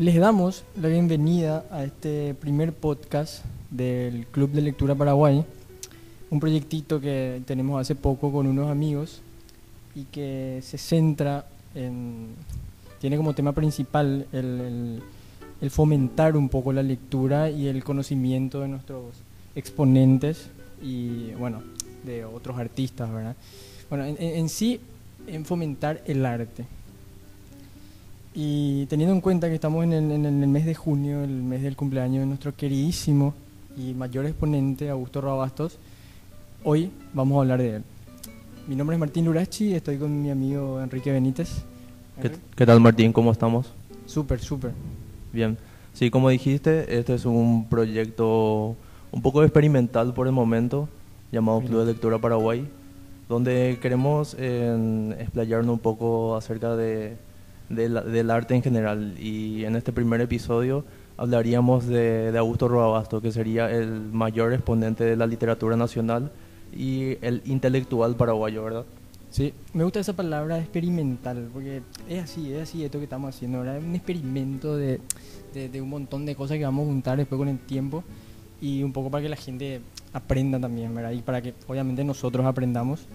Les damos la bienvenida a este primer podcast del Club de Lectura Paraguay, un proyectito que tenemos hace poco con unos amigos y que se centra en, tiene como tema principal el, el- el fomentar un poco la lectura y el conocimiento de nuestros exponentes y bueno, de otros artistas, ¿verdad? Bueno, en, en- sí, en fomentar el arte. Y teniendo en cuenta que estamos en el, en el mes de junio, el mes del cumpleaños de nuestro queridísimo y mayor exponente, Augusto Rabastos, hoy vamos a hablar de él. Mi nombre es Martín Lurachi estoy con mi amigo Enrique Benítez. ¿Qué, qué tal Martín? ¿Cómo estamos? Súper, súper. Bien. Sí, como dijiste, este es un proyecto un poco experimental por el momento, llamado Club de Lectura Paraguay, donde queremos eh, explayarnos un poco acerca de, de la- del arte en general. Y en este primer episodio hablaríamos de, de Augusto Roabasto, que sería el mayor exponente de la literatura nacional y el intelectual paraguayo, ¿verdad? Sí, me gusta esa palabra experimental, porque es así, es así esto que estamos haciendo, ¿verdad? Es un experimento de, de, de un montón de cosas que vamos a juntar después con el tiempo y un poco para que la gente aprenda también, ¿verdad? Y para que obviamente nosotros aprendamos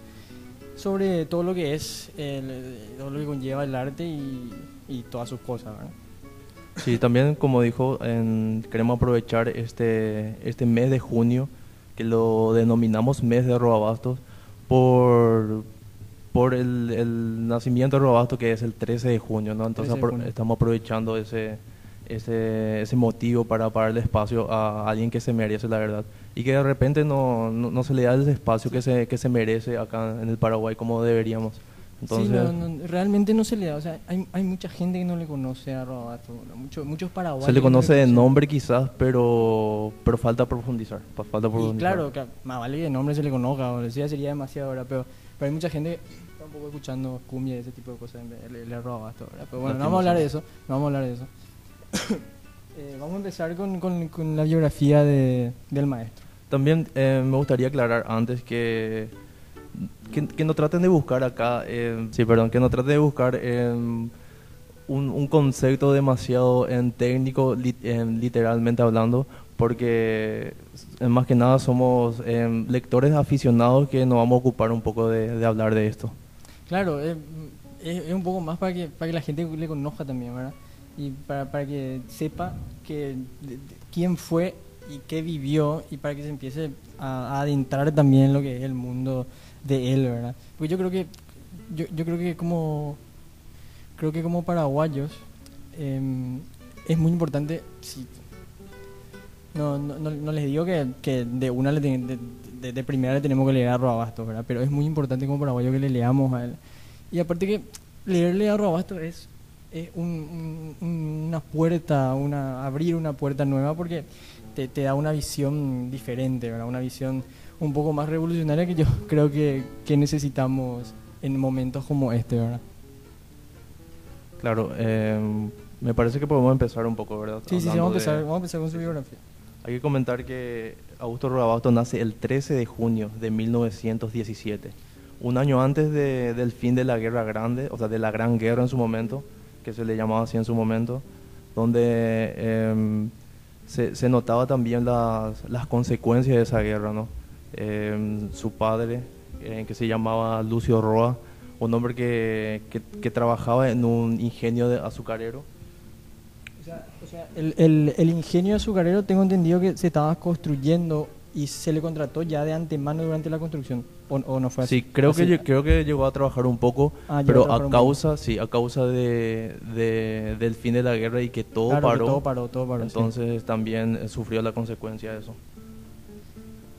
sobre todo lo que es, el- todo lo que conlleva el arte y, y todas sus cosas, ¿verdad? Sí, también como dijo, en- queremos aprovechar este, este mes de junio, que lo denominamos mes de Robabastos, por, por el, el nacimiento de Robabastos que es el 13 de junio, ¿no? Entonces 13 de apro- junio. estamos aprovechando ese, ese, ese motivo para, para darle espacio a alguien que se merece, la verdad. Y que de repente no, no, no se le da ese espacio que se, que se merece acá en el Paraguay como deberíamos. Entonces, sí, no, no, realmente no se le da, o sea, hay, hay mucha gente que no le conoce a Robato, muchos, muchos paraguayos. Se le conoce de nombre quizás, pero, pero falta profundizar. Falta Y profundizar. claro, que más vale que de nombre se le conozca, o sea, sería demasiado ahora, pero, pero hay mucha gente que está un poco escuchando cumbia y ese tipo de cosas, le, le roba ¿verdad? Pero bueno, no vamos a hablar de eso, no vamos a hablar de eso. Eh, vamos a empezar con, con- con la biografía de, del maestro. También eh, me gustaría aclarar antes que, que, que no traten de buscar acá, eh, sí, perdón, que no traten de buscar eh, un, un concepto demasiado en técnico, en literalmente hablando, porque eh, más que nada somos eh, lectores aficionados que nos vamos a ocupar un poco de, de hablar de esto. Claro, eh, es, es un poco más para que, para que la gente le conozca también, ¿verdad? Y para, para que sepa que, de- de- quién fue y qué vivió y para que se empiece a, a adentrar también en lo que es el mundo de él, ¿verdad? Porque yo creo que, yo, yo creo que como, creo que como paraguayos em, es muy importante, sí, no, no, no, no les digo que, que de una le ten- de, de- de primera le tenemos que leer a Roabastos, ¿verdad? Pero es muy importante como paraguayo que le leamos a él. Y aparte que leerle a Roabastos es, es un- un- una puerta, una, abrir una puerta nueva porque te, te da una visión diferente, ¿verdad? Una visión un poco más revolucionaria que yo creo que, que necesitamos en momentos como este, ¿verdad? Claro, eh, me parece que podemos empezar un poco, ¿verdad? Sí, sí, sí, Hablando vamos a, empezar, de- vamos a empezar con su biografía. Hay que comentar que Augusto Rodabasto nace el 13 de junio de 1917, un año antes de- del fin de la Guerra Grande, o sea, de la Gran Guerra en su momento, que se le llamaba así en su momento, donde em, se, notaba también las, consecuencias de esa guerra, ¿no? Em, su padre, eh, que se llamaba Lucio Roa, un hombre que, que- trabajaba en un ingenio de azucarero, o sea, el, el, el ingenio azucarero tengo entendido que se estaba construyendo y se le contrató ya de antemano durante la construcción. ¿O, o no fue así? Sí, creo que, Así- lle- creo que llegó a trabajar un poco, Ah, a pero a causa, sí, a causa de, de- del fin de la guerra y que todo Claro que paró, todo paró, todo paró, sí. entonces también eh, sufrió la consecuencia de eso.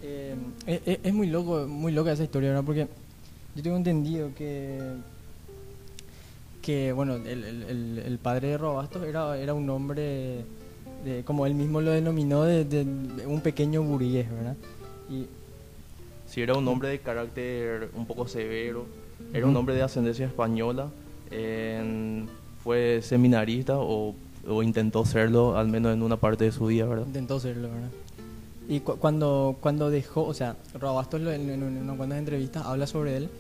Eh, es, es- es muy loco, muy loca esa historia, ¿verdad? Porque yo tengo entendido que que bueno, el, el- padre de Robastos era, era un hombre, de, como él mismo lo denominó, de, de- de un pequeño burgués, ¿verdad? Y Sí, era un hombre de carácter un poco severo, era un hombre de ascendencia española, en- fue seminarista o, o intentó serlo al menos en una parte de su vida, ¿verdad? Intentó serlo, ¿verdad? Y cu- cuando, cuando dejó, o sea, Robastos lo- en, en unas cuantas entrevistas habla sobre él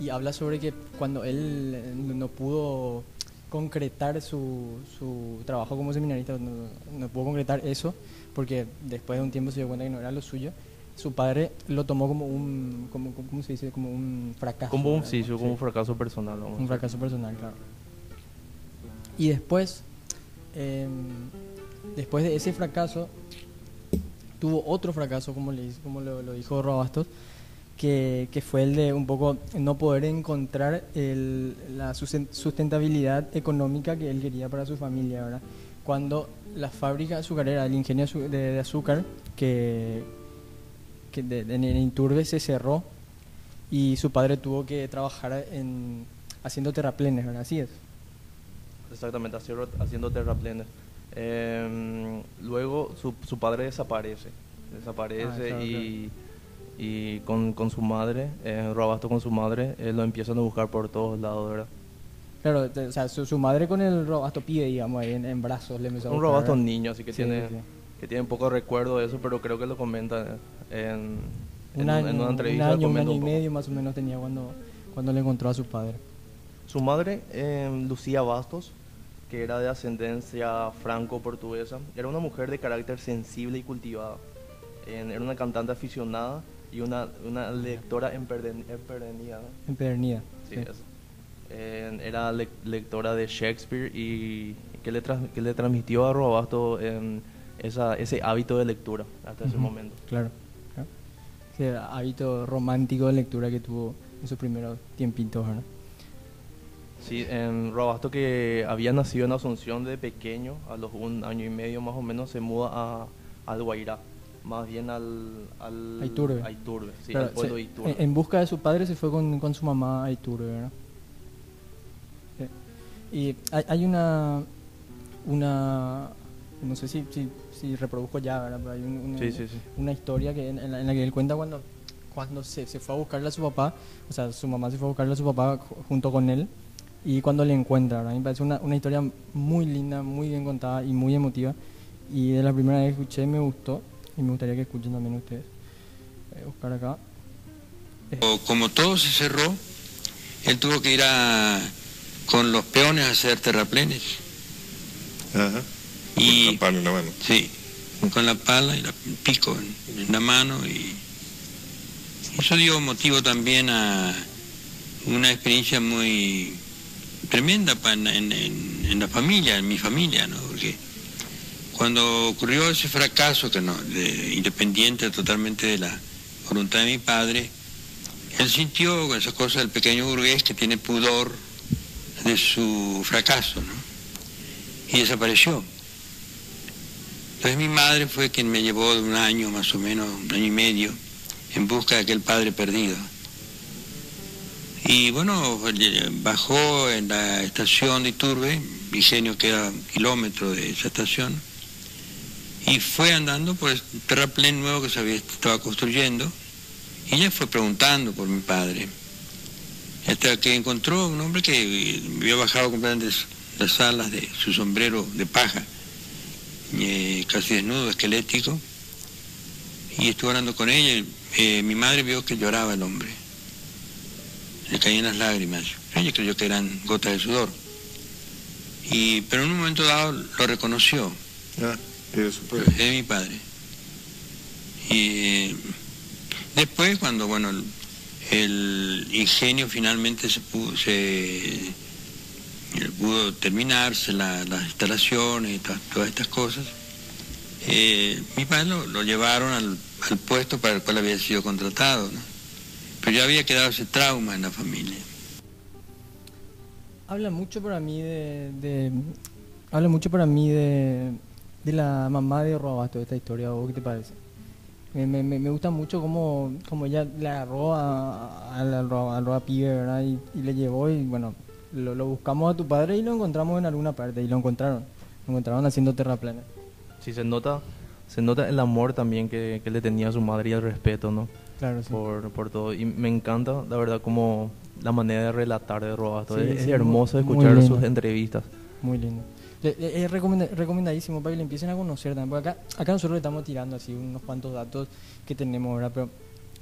y habla sobre que cuando él eh, no pudo concretar su, su trabajo como seminarista, no, no pudo concretar eso, porque después de un tiempo se dio cuenta que no era lo suyo. Su padre lo tomó como un, como, ¿cómo se dice? Como un fracaso. Como un, sí, como un fracaso personal. vamos Un fracaso personal, claro. Y después, em, después de ese fracaso, tuvo otro fracaso, como, le, dice- como lo, lo dijo Robastos, que, que fue el de un poco no poder encontrar el- la susten- sustentabilidad económica que él quería para su familia, ¿verdad? Cuando la fábrica azucarera, el ingenio de azúcar, que, que de, de- en Iturbe se cerró y su padre tuvo que trabajar en, haciendo terraplenes, ¿verdad? Así es. Exactamente, haciendo, haciendo terraplenes. Em, luego su, su padre desaparece. Desaparece Ah, y, y con, con su madre, eh, Robasto con su madre, eh, lo empiezan a buscar por todos lados, ¿verdad? Claro, o sea, su, su madre con el robasto pibe, digamos, ahí en, en brazos le empezó a Un buscar, Robasto ¿verdad? niño, así que Sí, tiene sí. Que tiene poco recuerdo de eso, pero creo que lo comenta en, en, Un año, en una un entrevista. año, un año y un medio más o menos tenía cuando, cuando le encontró a su padre. Su madre, eh, Lucía Bastos, que era de ascendencia franco-portuguesa, era una mujer de carácter sensible y cultivada. Eh, era una cantante aficionada y una, una lectora empedernida. Empedernida. Sí, sí. eso. Eh, era le- lectora de Shakespeare y que le, que le transmitió a Robasto em, esa, ese hábito de lectura hasta ese Ujú, momento. Claro. claro. Ese hábito romántico de lectura que tuvo en sus primeros tiempitos, ¿verdad? Sí, en Robasto que había nacido en Asunción de pequeño, a los un año y medio más o menos, se muda a, al Guairá, más bien al... al A Iturbe. a Iturbe, sí, al pueblo se- de Iturbe. en, en busca de su padre se fue con, con su mamá a Iturbe, ¿verdad? Sí. Y hay, hay una, una, no sé si, si, si reproduzco ya, ¿verdad? Pero hay un- una, Sí, sí, sí. una historia que en, en la, en la que él cuenta cuando, cuando se, se fue a buscarle a su papá, o sea, su mamá se fue a buscarle a su papá ju- junto con él, y cuando le encuentra, ¿verdad? A mí me parece una, una historia muy linda, muy bien contada y muy emotiva, y de la primera vez que escuché me gustó, y me gustaría que escuchen también ustedes. Voy a buscar acá. O Como todo se cerró, él tuvo que ir a, con los peones a hacer terraplenes. Ajá. Y- Con la pala en la mano. Sí, con la pala y la- el pico en, en la mano y eso dio motivo también a una experiencia muy tremenda en, en- la familia, en mi familia, ¿no? Porque cuando ocurrió ese fracaso, que no, de- independiente totalmente de la voluntad de mi padre, él sintió esa cosa del pequeño burgués que tiene pudor de su fracaso, ¿no? Y desapareció. Entonces mi madre fue quien me llevó de un año más o menos, un año y medio, en busca de aquel padre perdido. Y bueno, bajó en la estación de Iturbe, Ingenio queda kilómetro de esa estación, y fue andando por el terraplén nuevo que se había, estaba construyendo, y ella fue preguntando por mi padre, hasta que encontró un hombre que había bajado completamente las alas de su sombrero de paja, eh, casi desnudo, esquelético, y estuvo hablando con ella. eh, mi madre vio que lloraba el hombre, le caían las lágrimas. Ella creyó que eran gotas de sudor. Y, pero en un momento dado lo reconoció, Ah, es mi padre. Y eh, después, cuando bueno, el, el ingenio finalmente se pudo, se, eh, pudo terminarse, la- las instalaciones y to- todas estas cosas, eh, mi padre lo, lo llevaron al, al puesto para el cual había sido contratado. ¿no? Pero ya había quedado ese trauma en la familia. Habla mucho para mí de, de- habla mucho para mí de, de la mamá de Robasto, esta historia, ¿o qué te parece? Me, me, me gusta mucho cómo, cómo ella le agarró a- a- Roa- al Roa pibe, ¿verdad? Y, y le llevó y bueno, lo, lo buscamos a tu padre y lo encontramos en alguna parte y lo encontraron. Lo encontraron haciendo terraplanes. Sí, se nota, se nota el amor también que, que le tenía a su madre y el respeto, ¿no? Claro, sí. Por, por todo. Y me encanta, la verdad, como la manera de relatar de Robasto. Sí, es, es sí, hermoso escuchar sus entrevistas. Muy lindo. Le- le- Es recomenda- recomendadísimo para que le empiecen a conocer también. Porque acá, acá nosotros le estamos tirando así unos cuantos datos que tenemos, ¿verdad? Pero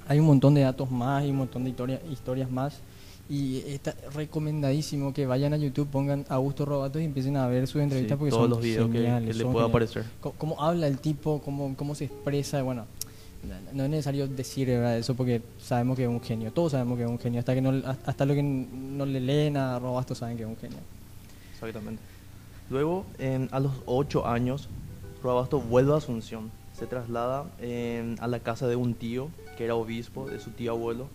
hay un montón de datos más y un montón de historia- historias más. Y está recomendadísimo que vayan a YouTube, pongan Augusto Robato y empiecen a ver sus entrevistas Sí, porque todos son los videos que, geniales, que le pueda aparecer. Cómo habla el tipo, cómo, cómo se expresa, bueno, no es necesario decir ¿verdad? eso porque sabemos que es un genio, todos sabemos que es un genio, hasta que no, hasta lo que no le leen a Robasto saben que es un genio. Exactamente. Luego, a los 8 años, Robasto vuelve a Asunción. Se traslada en- a la casa de un tío, que era obispo, de su tío abuelo.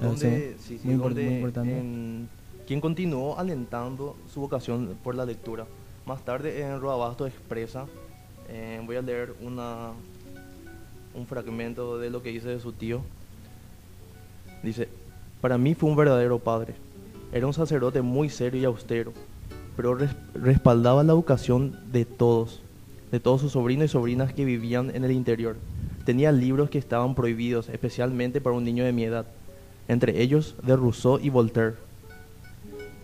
Ah, Donde, sí. sí, Muy donde, muy importante. en- quien continuó alentando su vocación por la lectura. Más tarde, en Robasto expresa, eh, voy a leer una, un fragmento de lo que dice de su tío. Dice, para mí fue un verdadero padre. Era un sacerdote muy serio y austero, pero res- respaldaba la educación de todos, de todos sus sobrinos y sobrinas que vivían en el interior. Tenía libros que estaban prohibidos, especialmente para un niño de mi edad, entre ellos de Rousseau y Voltaire.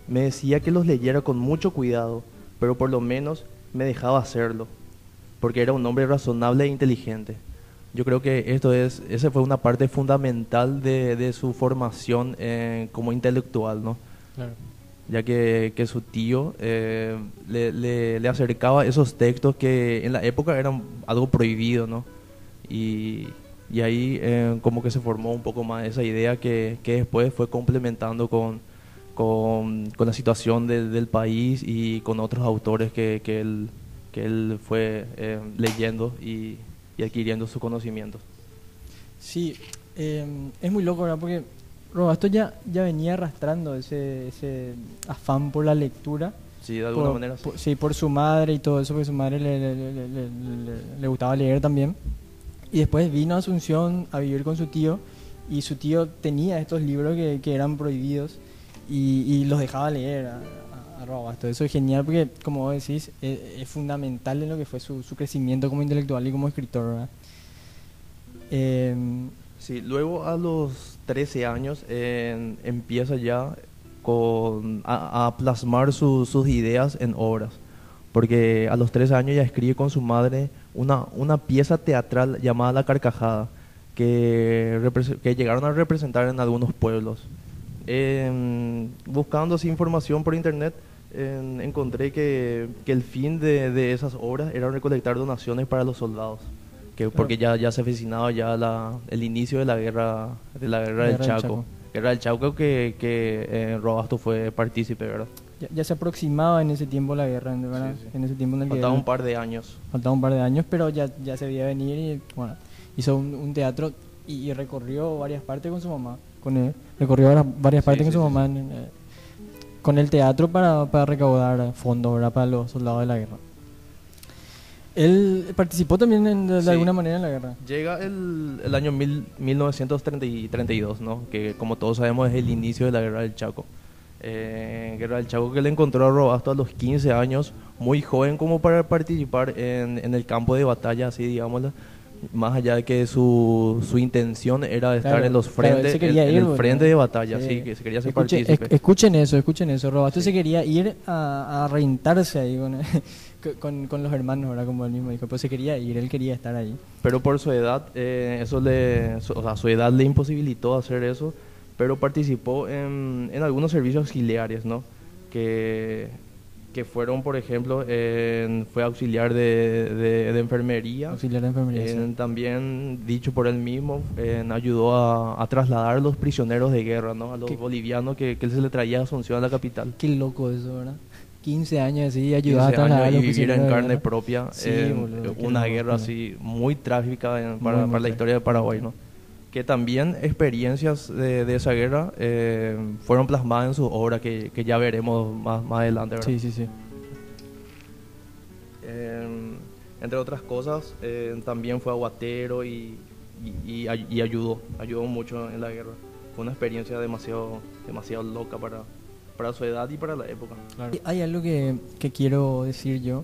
Me decía que los leyera con mucho cuidado, pero por lo menos me dejaba hacerlo, porque era un hombre razonable e inteligente. Yo creo que esto es, esa fue una parte fundamental de, de su formación eh, como intelectual, ¿no? Claro. ya que, que su tío eh, le, le- le acercaba esos textos que en la época eran algo prohibido, ¿no? Y, y ahí eh, como que se formó un poco más esa idea que, que después fue complementando con, con, con la situación del- del país y con otros autores que, que él, que él fue eh, leyendo y, y adquiriendo sus conocimientos. Sí, eh, es muy loco, ¿verdad? Porque Robasto ya, ya venía arrastrando ese, ese afán por la lectura. Sí, de alguna por, manera. sí. por- sí, por su madre y todo eso, porque su madre le- le- le- le gustaba leer también. Y después vino a Asunción a vivir con su tío y su tío tenía estos libros que, que eran prohibidos y, y los dejaba leer a, a- a Robasto. Eso es genial porque, como vos decís, es, es fundamental en lo que fue su, su crecimiento como intelectual y como escritor. Em, Sí, luego a los 13 años eh, empieza ya con, a, a plasmar su- sus ideas en obras, porque a los 13 años ya escribe con su madre una, una pieza teatral llamada La Carcajada, que, que llegaron a representar en algunos pueblos. En- buscando así información por internet, en- encontré que, que el fin de, de esas obras era recolectar donaciones para los soldados que porque ya, ya se avecinaba ya la, el inicio de la guerra de la guerra, del Guerra del Chaco. Chaco. Guerra del Chaco que, que eh, Robasto fue partícipe, ¿verdad? Ya, ya se aproximaba en ese tiempo la guerra, ¿verdad? Sí, sí. En ese tiempo en el Faltaba un par de años. faltaba un par de años, pero ya, ya se veía venir y bueno, hizo un, un teatro y, y recorrió varias partes con su mamá, con él, recorrió varias, Sí, partes con sí, su sí, mamá en- eh, con el teatro para, para recaudar fondos ¿verdad? para los soldados de la guerra. Él participó también en- de, de Sí. alguna manera en la guerra. Llega el, el año mil, 1932, ¿no? que como todos sabemos es el inicio de la Guerra del Chaco. Eh, Guerra del Chaco que le encontró a Robasto a los 15 años, muy joven como para participar en, en el campo de batalla, así digámoslo. Más allá de que su, su intención era estar Claro, en los frentes, en, en el frente de batalla, Sí. sí, que se quería ser Escuche- partícipe. escuchen eso, escuchen eso. Robasto se quería ir a, a reintarse ahí con, con, con los hermanos, ¿verdad? Como él mismo dijo. Pero se quería ir, él quería estar ahí. pero por su edad, eh, eso le, o sea, su edad le imposibilitó hacer eso, pero participó en, en algunos servicios auxiliares, ¿no? Que, que fueron, por ejemplo, en- fue auxiliar de, de- de enfermería, Auxiliar de enfermería. sí. en- también dicho por él mismo, en- ayudó a, a trasladar a los prisioneros de guerra, ¿no? A los ¿Qué? bolivianos que, que se le traía a Asunción a la capital. Qué loco eso, ¿verdad? 15 años así, ayudaba a 15 trasladar y vivir en carne propia Sí, en boludo, una guerra así muy trágica para, muy para la historia de Paraguay, ¿no? Que también experiencias de, de esa guerra eh, fueron plasmadas en su obra que, que ya veremos más, más adelante, ¿verdad? Sí, sí, sí. Eh, entre otras cosas, eh, también fue aguatero y, y, y y ayudó, ayudó mucho en la guerra. Fue una experiencia demasiado, demasiado loca para, para su edad y para la época. Y Hay algo que, que quiero decir yo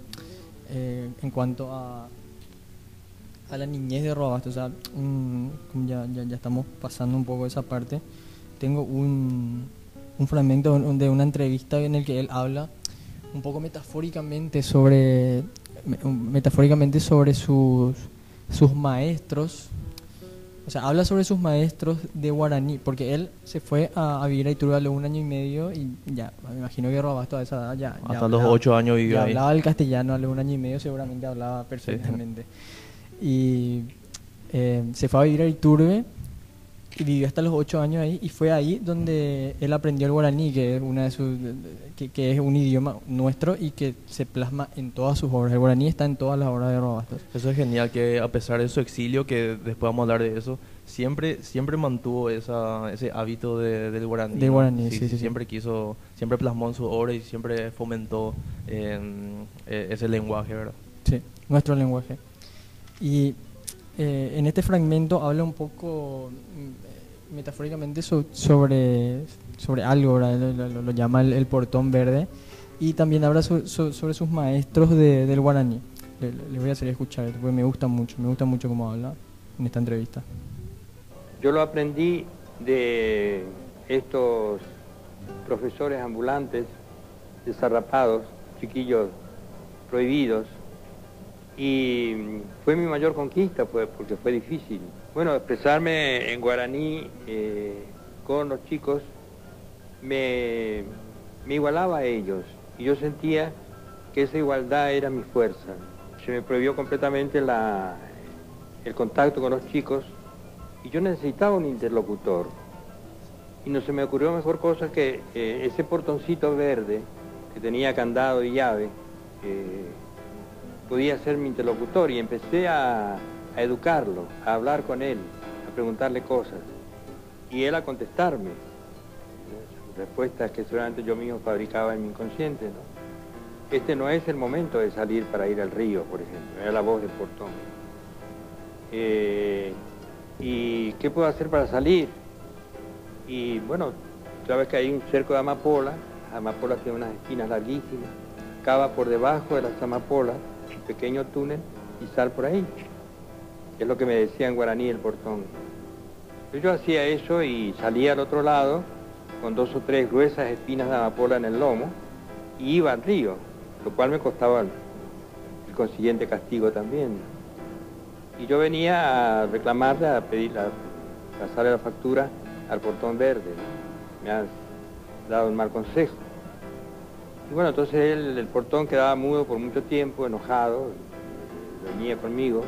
eh, en cuanto a, a la niñez de Robasto. O sea, un- ya, ya, ya estamos pasando un poco esa parte. Tengo un, un fragmento de una entrevista en el que él habla un poco metafóricamente sobre metafóricamente sobre sus sus maestros O sea, habla sobre sus maestros de guaraní, porque él se fue a, a vivir a Iturbe los un año y medio y ya, me imagino que Robasto a esa edad ya... ya Hasta los hablaba- ocho años vivió ya ahí. hablaba el castellano a los un año y medio, seguramente hablaba perfectamente. Y eh, se fue a vivir a Iturbe y vivió hasta los ocho años ahí y fue ahí donde él aprendió el guaraní, que es una de sus, que, que es un idioma nuestro y que se plasma en todas sus obras. El guaraní está en todas las obras de Robastos. Eso es genial, que a pesar de su exilio, que después vamos a hablar de eso, siempre siempre mantuvo esa, ese hábito de- del guaraní. Del ¿no? guaraní, sí, sí, sí. Siempre quiso, siempre plasmó en su obra y siempre fomentó em, eh, ese lenguaje, ¿verdad? Sí, nuestro lenguaje. Y eh, en este fragmento habla un poco mm, metafóricamente so- sobre, sobre algo. Lo, llama el, portón verde. Y también habla so- so- sobre sus maestros de- del guaraní. Le, le voy a hacer escuchar, porque me gusta mucho, me gusta mucho cómo habla en esta entrevista. Yo lo aprendí de estos profesores ambulantes, desarrapados, chiquillos prohibidos, y fue mi mayor conquista, pues, porque fue difícil. Bueno, expresarme en guaraní eh, con los chicos me, me igualaba a ellos, y yo sentía que esa igualdad era mi fuerza. Se me prohibió completamente la, el contacto con los chicos, y yo necesitaba un interlocutor. Y no se me ocurrió mejor cosa que eh, ese portoncito verde que tenía candado y llave, eh, podía ser mi interlocutor y empecé a, educarlo, a hablar con él, a preguntarle cosas y él a contestarme. Respuestas que seguramente yo mismo fabricaba en mi inconsciente. ¿no? Este no es el momento de salir para ir al río, por ejemplo, era la voz del portón. Eh, ¿Y qué puedo hacer para salir? Y bueno, sabes que hay un cerco de amapola, las amapolas tienen unas espinas larguísimas, cava por debajo de las amapolas, pequeño túnel y sal por ahí. Es lo que me decía en guaraní el portón. Yo hacía eso y salía al otro lado con dos o tres gruesas espinas de amapola en el lomo y iba al río, lo cual me costaba el, consiguiente castigo también. Y yo venía a reclamarle, a pedirle, a pasarle la factura al portón verde. Me has dado un mal consejo. Y bueno, entonces él, el portón quedaba mudo por mucho tiempo, enojado, venía conmigo.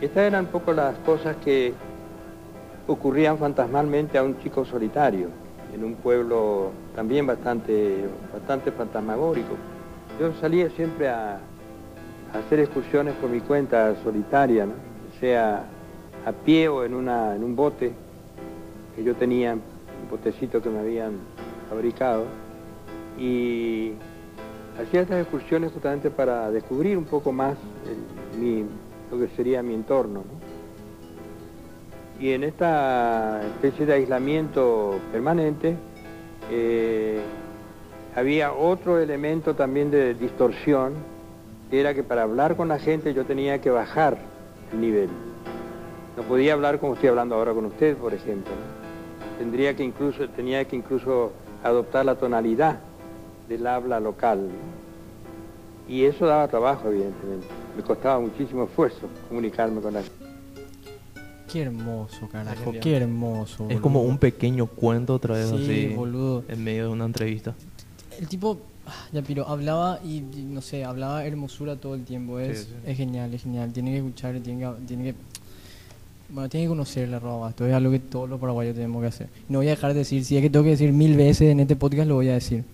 Y estas eran un poco las cosas que ocurrían fantasmalmente a un chico solitario, en un pueblo también bastante, bastante fantasmagórico. Yo salía siempre a, hacer excursiones por mi cuenta solitaria, sea a pie o en, una, en un bote que yo tenía, un botecito que me habían fabricado, y hacía estas excursiones justamente para descubrir un poco más mi- lo que sería mi entorno. ¿no? Y en esta especie de aislamiento permanente eh, había otro elemento también de distorsión, que era que para hablar con la gente yo tenía que bajar el nivel. No podía hablar como estoy hablando ahora con usted, por ejemplo. Tendría que incluso, tenía que incluso adoptar la tonalidad del habla local. Y eso daba trabajo, evidentemente. Me costaba muchísimo esfuerzo comunicarme con la gente. Qué hermoso, carajo, qué hermoso. Es como un pequeño cuento otra vez Sí, así boludo. en medio de una entrevista. El tipo, ah, ya piro, hablaba y, y no sé, hablaba hermosura todo el tiempo. Es, Sí, sí. es genial, es genial. Tiene que escuchar, tiene que, tiene que, bueno, tiene que conocer la roba. Esto es algo que todos los paraguayos tenemos que hacer. No voy a dejar de decir, si es que tengo que decir mil veces en este podcast, lo voy a decir.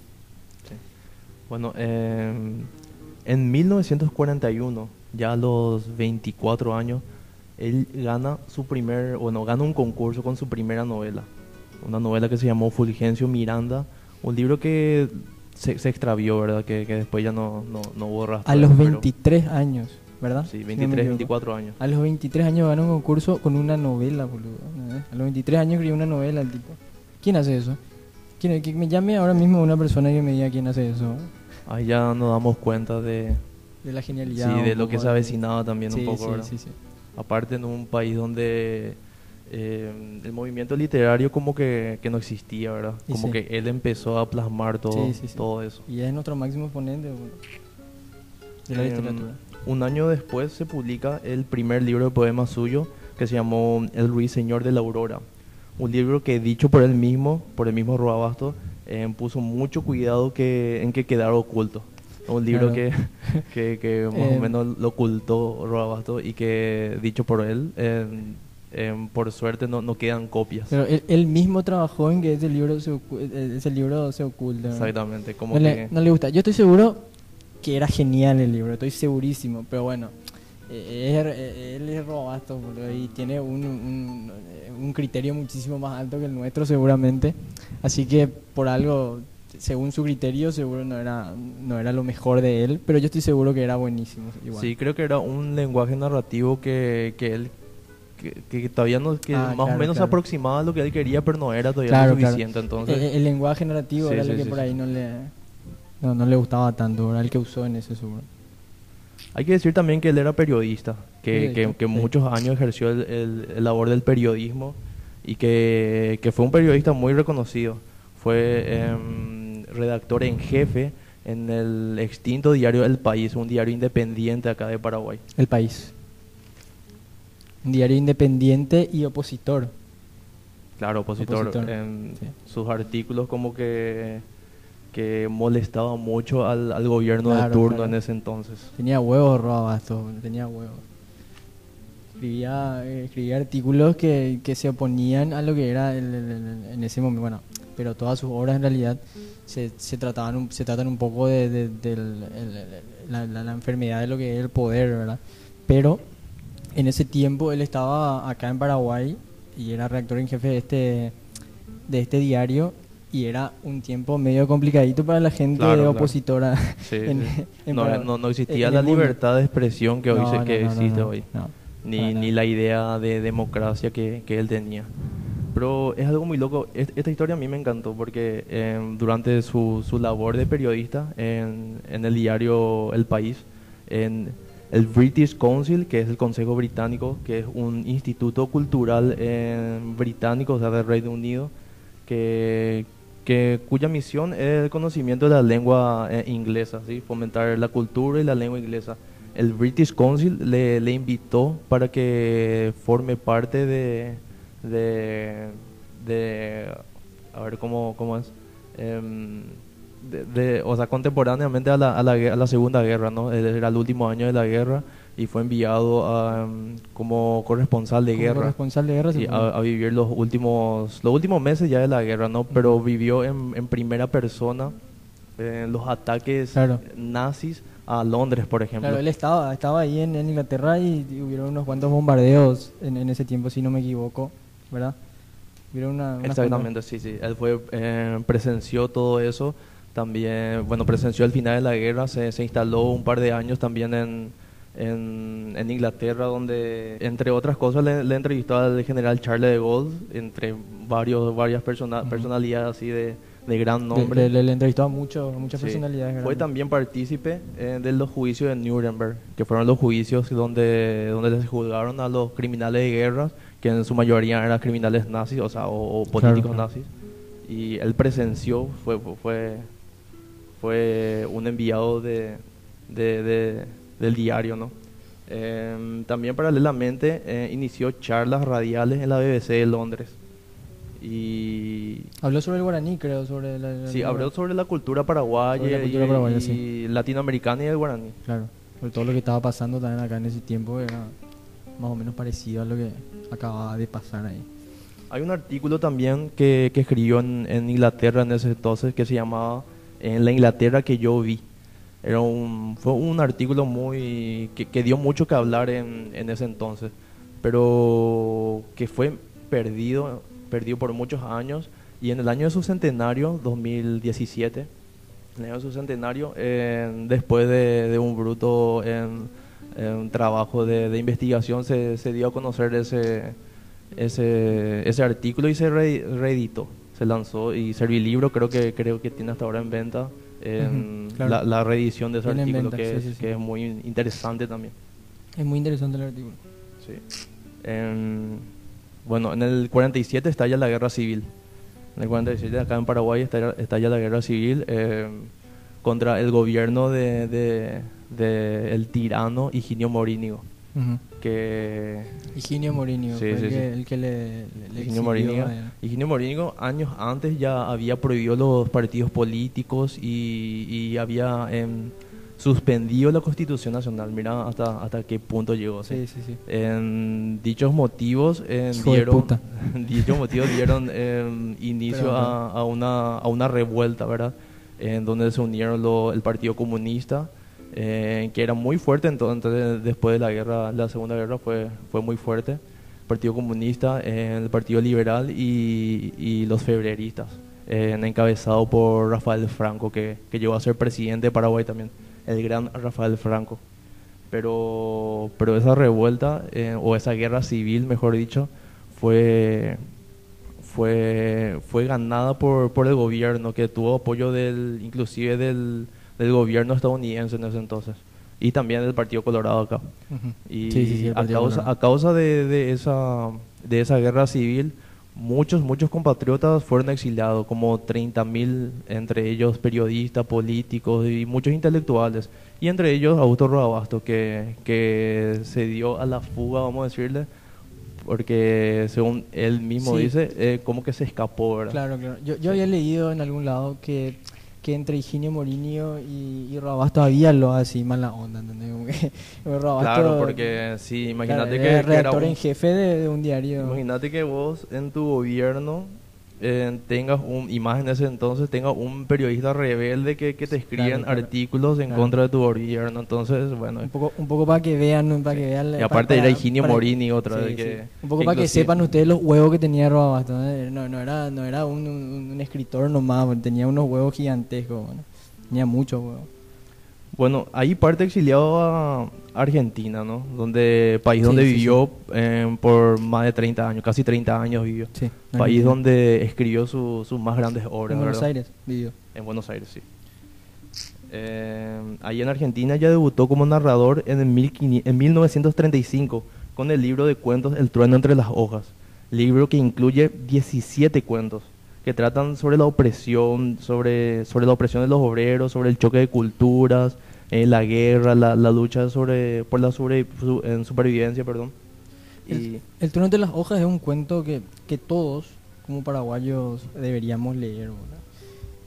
Bueno, eh, en 1941, ya a los 24 años, él gana su primer, bueno, gana un concurso con su primera novela. Una novela que se llamó Fulgencio Miranda, un libro que se, se extravió, ¿verdad? Que, que después ya no, no, no hubo rastro A los él, pero- 23 años, ¿verdad? Sí, Si no me 23, equivoco. 24 años. A los 23 años gana un concurso con una novela, boludo. ¿no ves? A los 23 años escribió una novela el tipo. ¿Quién hace eso? ¿Quién, que me llame ahora mismo una persona que me diga quién hace eso. Ahí ya nos damos cuenta de, De la sí, genialidad. de un lo que se de- avecinaba también Sí, un poco, sí, sí, sí. Aparte en un país donde eh, el movimiento literario como que, que no existía, ¿verdad? Y Como sí. que él empezó a plasmar todo, Sí, sí, sí. todo eso. Y es nuestro máximo exponente de la Em, literatura. Un año después se publica el primer libro de poemas suyo que se llamó El Ruiseñor de la Aurora. Un libro que dicho por él mismo, por el mismo Roabasto, eh, puso mucho cuidado que, en que quedara oculto. Un libro Claro. que, que, que más Eh, o menos lo ocultó Roabasto y que dicho por él, eh, eh, por suerte no, no quedan copias. Pero él, él mismo trabajó en que ese libro se, ocu- eh, ese libro se oculta. ¿no? Exactamente, como no, le, que... no le gusta. Yo estoy seguro que era genial el libro, estoy segurísimo. Pero bueno, eh, eh, él es boludo, y tiene un, un, eh, un criterio muchísimo más alto que el nuestro seguramente. Así que por algo, según su criterio, seguro no era, no era lo mejor de él. Pero yo estoy seguro que era buenísimo. Igual. Sí, creo que era un lenguaje narrativo que, que él que, que todavía no que Ah, más claro, o menos claro. aproximaba a lo que él quería, pero no era todavía Claro, lo suficiente. Entonces, el, el lenguaje narrativo Sí, era sí, lo que sí, por ahí no le, no, no le gustaba tanto, era el que usó en ese seguro. Hay que decir también que él era periodista, que, que, muchos años ejerció el, el- el labor del periodismo y que, que fue un periodista muy reconocido. Fue em, redactor en jefe en el extinto diario El País, un diario independiente acá de Paraguay. El País. Un diario independiente y opositor. Claro, opositor. Opositor, en sí. sus artículos como que, que molestaba mucho al, al gobierno de Claro, turno claro. en ese entonces. Tenía huevos Robasto, tenía huevos. Escribía, eh, escribía artículos que, que se oponían a lo que era el- el- el- en ese momento. Bueno, pero todas sus obras en realidad se, se, trataban un- se tratan un poco de, de- la- la enfermedad de lo que es el poder, ¿verdad? Pero en ese tiempo él estaba acá en Paraguay y era redactor en jefe de este, de este diario y era un tiempo medio complicadito para la gente Claro, claro. opositora. Sí, en- sí. en no, no, no existía la libertad de expresión que, hoy No, se- que existe hoy. ni, ni la idea de democracia que, que él tenía. Pero es algo muy loco. Es- Esta historia a mí me encantó porque eh, durante su, su labor de periodista en, en el diario El País, en el British Council, que es el Consejo Británico, que es un instituto cultural eh, británico, o sea, del Reino Unido, que, que, cuya misión es el conocimiento de la lengua eh, inglesa, fomentar la cultura y la lengua inglesa. El British Council le, invitó para que forme parte de, de, de a ver cómo, cómo es, Em, de, o sea, contemporáneamente a la, a la, a la Segunda Guerra, ¿no? Era el último año de la guerra y fue enviado a, em, como corresponsal de Como guerra. corresponsal de guerra, fue. a, a vivir los últimos los últimos meses ya de la guerra no pero vivió en, en primera persona eh, los ataques Claro. nazis a Londres por ejemplo. Claro, él estaba, estaba ahí en, en Inglaterra y, y hubieron unos cuantos bombardeos en, en ese tiempo, si no me equivoco, ¿verdad? Hubieron una, exactamente sí sí. Él fue eh, presenció todo eso. También bueno presenció el final de la guerra se, se instaló un par de años también en en, en Inglaterra donde entre otras cosas le, le entrevistó al general Charles de Gaulle entre varios varias persona- personalidades así de, de gran nombre Le, le, entrevistó a mucho, muchas Sí. personalidades. Fue también partícipe eh, de los juicios de Nuremberg, que fueron los juicios donde, donde les juzgaron a los criminales de guerra, que en su mayoría eran criminales nazis, o sea, o, o políticos claro. nazis. Y él presenció, fue, fue, fue un enviado de, de- de- del diario, ¿no? Em, también paralelamente eh, inició charlas radiales en la BBC de Londres. Y Habló sobre el guaraní, creo, sobre la... la- Sí, habló sobre la cultura paraguaya, Sobre la cultura y, paraguaya, y sí. latinoamericana y el guaraní. Claro, sobre todo lo que estaba pasando también acá en ese tiempo era más o menos parecido a lo que acababa de pasar ahí. Hay un artículo también que, que escribió en, en Inglaterra en ese entonces que se llamaba En la Inglaterra que yo vi. Era un, fue un artículo muy que, que dio mucho que hablar en, en ese entonces, pero que fue perdido, perdido por muchos años. Y en el año de su centenario, 2017, en el año de su centenario, eh, después de, de un bruto en, trabajo de, de investigación, se, se dio a conocer ese, ese, ese artículo y se re- reeditó, se lanzó y Servilibro creo que creo que tiene hasta ahora en venta Ujú, claro. la, la reedición de ese Tiene en artículo venta, que, sí, es, sí, sí. que es muy interesante también. Es muy interesante el artículo. En- bueno, en el 47 estalla la guerra civil. En el 47 acá en Paraguay estalla, estalla la guerra civil eh, contra el gobierno de, de- de el tirano Higinio Morínigo. Ujú. que Higinio Morinio, Sí, fue sí, el, sí. que, el que le, le- Higinio a él. Higinio años antes ya había prohibido los partidos políticos y, y había em, suspendido la Constitución Nacional. Mira hasta, hasta qué punto llegó. ¿sí? Sí, sí, sí. En dichos motivos de dieron, dichos motivos dieron em, inicio Pero, a, a una, a una revuelta, ¿verdad? En donde se unieron lo- el Partido Comunista, eh, que era muy fuerte entonces después de la guerra, la Segunda Guerra fue, fue muy fuerte. Partido Comunista, eh, el Partido Liberal y, y los febreristas, eh, encabezado por Rafael Franco, que, que llegó a ser presidente de Paraguay también, el gran Rafael Franco. Pero, pero esa revuelta, eh, o esa guerra civil, mejor dicho, fue, fue, fue ganada por, por el gobierno, que tuvo apoyo del, inclusive del, del gobierno estadounidense en ese entonces, y también del Partido Colorado acá. Ujú. Y Sí, sí, sí, a causa, a causa de, de esa, de esa guerra civil, muchos, muchos compatriotas fueron exiliados, como 30.000, entre ellos periodistas, políticos y muchos intelectuales. Y entre ellos Augusto Rodabasto, que, que se dio a la fuga, vamos a decirle, porque según él mismo dice, eh, como que se escapó, ¿verdad? Claro, claro. Yo, yo había leído en algún lado que, que entre Higinio Morinio y, y había lo así mala onda, ¿entendés? Como que Claro, porque sí, imagínate claro, que, que era un- en jefe de, de un diario. Imagínate que vos en tu gobierno eh, tengas un, y más en ese entonces, tengas un periodista rebelde que, que te Claro, claro. artículos en Claro. contra de tu gobierno. Entonces, bueno. Un poco, un poco para que vean, para que vean. Y aparte era Higinio Morini otra Sí, vez sí. que... Un poco para que sepan ustedes los huevos que tenía Robasto. ¿no? No, no era, no era un, un- un escritor nomás, tenía unos huevos gigantescos. bueno. Tenía muchos huevos. Bueno, ahí parte exiliado a Argentina, ¿no? Donde, país Sí, donde sí, vivió eh, por más de 30 años, casi 30 años vivió. Sí, País Argentina. donde escribió su- sus más grandes obras, En Buenos ¿verdad? Aires vivió. En Buenos Aires, sí. Eh, ahí en Argentina ya debutó como narrador en, el 1500 en 1935 con el libro de cuentos El trueno entre las hojas, libro que incluye 17 cuentos que tratan sobre la opresión, sobre, sobre la opresión de los obreros, sobre el choque de culturas, eh, la guerra, la, la lucha sobre, por la sobre, su- en supervivencia, perdón. Y, El, el trono de las hojas es un cuento que, que todos, como paraguayos, deberíamos leer.